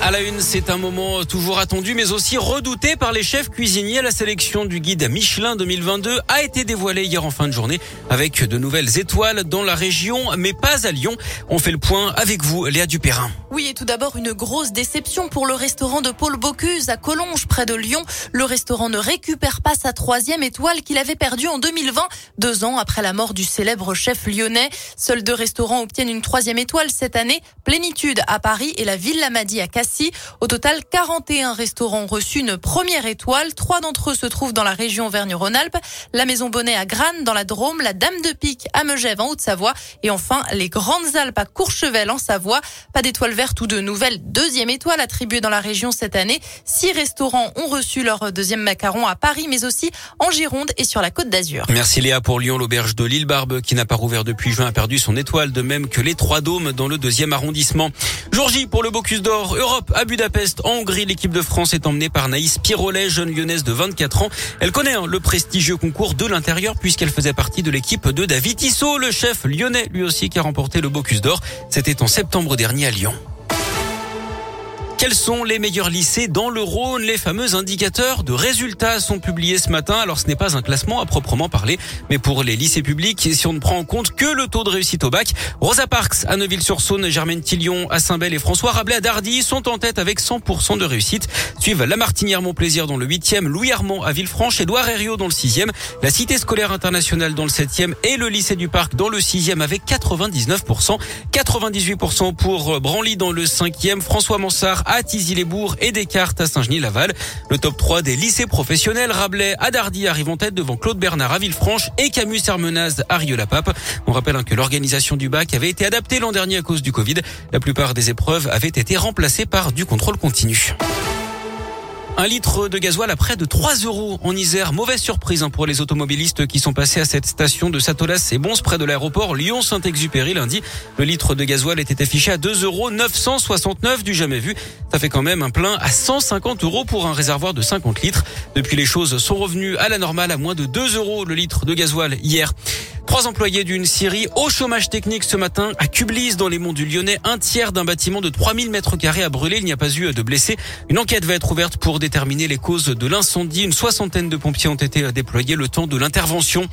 À la une, c'est un moment toujours attendu, mais aussi redouté par les chefs cuisiniers. La sélection du guide Michelin 2022 a été dévoilée hier en fin de journée avec de nouvelles étoiles dans la région, mais pas à Lyon. On fait le point avec vous, Léa Dupérin. Oui, et tout d'abord, une grosse déception pour le restaurant de Paul Bocuse à Collonges, près de Lyon. Le restaurant ne récupère pas sa troisième étoile qu'il avait perdue en 2020, deux ans après la mort du célèbre chef lyonnais. Seuls deux restaurants obtiennent une troisième étoile cette année. Plénitude à Paris et la Villa Madi à Cassis. Au total, 41 restaurants ont reçu une première étoile. Trois d'entre eux se trouvent dans la région Auvergne-Rhône-Alpes. La Maison Bonnet à Grannes dans la Drôme, la Dame de Pique à Megève en Haute-Savoie et enfin les Grandes Alpes à Courchevel en Savoie. Pas d'étoile verte ou de nouvelle deuxième étoile attribuée dans la région cette année. Six restaurants ont reçu leur deuxième macaron à Paris mais aussi en Gironde et sur la Côte d'Azur. Merci Léa pour Lyon. L'auberge de l'île Barbe qui n'a pas rouvert depuis juin a perdu son étoile de même que les Trois Dômes dans le deuxième arrondissement. Jour J pour le Bocuse d'Or Europe à Budapest, en Hongrie. L'équipe de France est emmenée par Naïs Pirolet, jeune lyonnaise de 24 ans. Elle connaît hein, le prestigieux concours de l'intérieur puisqu'elle faisait partie de l'équipe de David Tissot, le chef lyonnais lui aussi qui a remporté le Bocuse d'Or. C'était en septembre dernier à Lyon. Quels sont les meilleurs lycées dans le Rhône? Les fameux indicateurs de résultats sont publiés ce matin. Alors ce n'est pas un classement à proprement parler, mais pour les lycées publics, si on ne prend en compte que le taux de réussite au bac, Rosa Parks à Neuville-sur-Saône, Germaine Tillion à Saint-Bel et François Rabelais à Dardy sont en tête avec 100% de réussite. Suivent La Martinière Montplaisir dans le 8e, Louis Armand à Villefranche, Édouard Herriot dans le 6e, la Cité scolaire internationale dans le 7e et le lycée du Parc dans le 6e avec 99%, 98% pour Branly dans le 5e, François Mansart à Tizy-les-Bourgs et Descartes à Saint-Genis-Laval. Le top 3 des lycées professionnels, Rabelais à Dardy arrive en tête devant Claude Bernard à Villefranche et Camus Hermenaz à Rieux-la-Pape. On rappelle hein, que l'organisation du bac avait été adaptée l'an dernier à cause du Covid. La plupart des épreuves avaient été remplacées par du contrôle continu. Un litre de gasoil à près de 3 euros en Isère. Mauvaise surprise hein, pour les automobilistes qui sont passés à cette station de Satolas et Bons près de l'aéroport Lyon-Saint-Exupéry lundi. Le litre de gasoil était affiché à 2 euros 969 du jamais vu. Ça fait quand même un plein à 150 euros pour un réservoir de 50 litres. Depuis les choses sont revenues à la normale à moins de 2 euros le litre de gasoil hier. Trois employés d'une scierie au chômage technique ce matin à Cublis dans les monts du Lyonnais. Un tiers d'un bâtiment de 3000 mètres carrés a brûlé. Il n'y a pas eu de blessés. Une enquête va être ouverte pour déterminer les causes de l'incendie. Une soixantaine de pompiers ont été déployés le temps de l'intervention.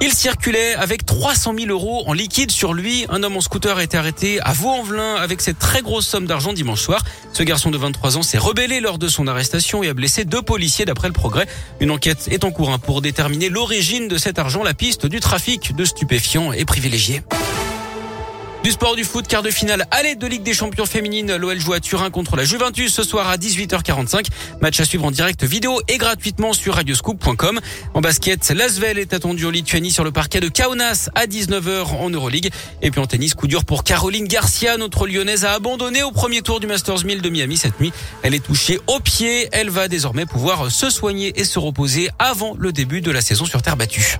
Il circulait avec 300 000 euros en liquide sur lui. Un homme en scooter a été arrêté à Vaux-en-Velin avec cette très grosse somme d'argent dimanche soir. Ce garçon de 23 ans s'est rebellé lors de son arrestation et a blessé deux policiers d'après le progrès. Une enquête est en cours hein, pour déterminer l'origine de cet argent. La piste du trafic de stupéfiants est privilégiée. Du sport du foot, quart de finale aller de Ligue des Champions féminines. L'OL joue à Turin contre la Juventus ce soir à 18h45. Match à suivre en direct vidéo et gratuitement sur radioscoop.com. En basket, l'Asvel est attendu en Lituanie sur le parquet de Kaunas à 19h en Euroleague. Et puis en tennis, coup dur pour Caroline Garcia. Notre lyonnaise a abandonné au premier tour du Masters 1000 de Miami cette nuit. Elle est touchée au pied. Elle va désormais pouvoir se soigner et se reposer avant le début de la saison sur terre battue.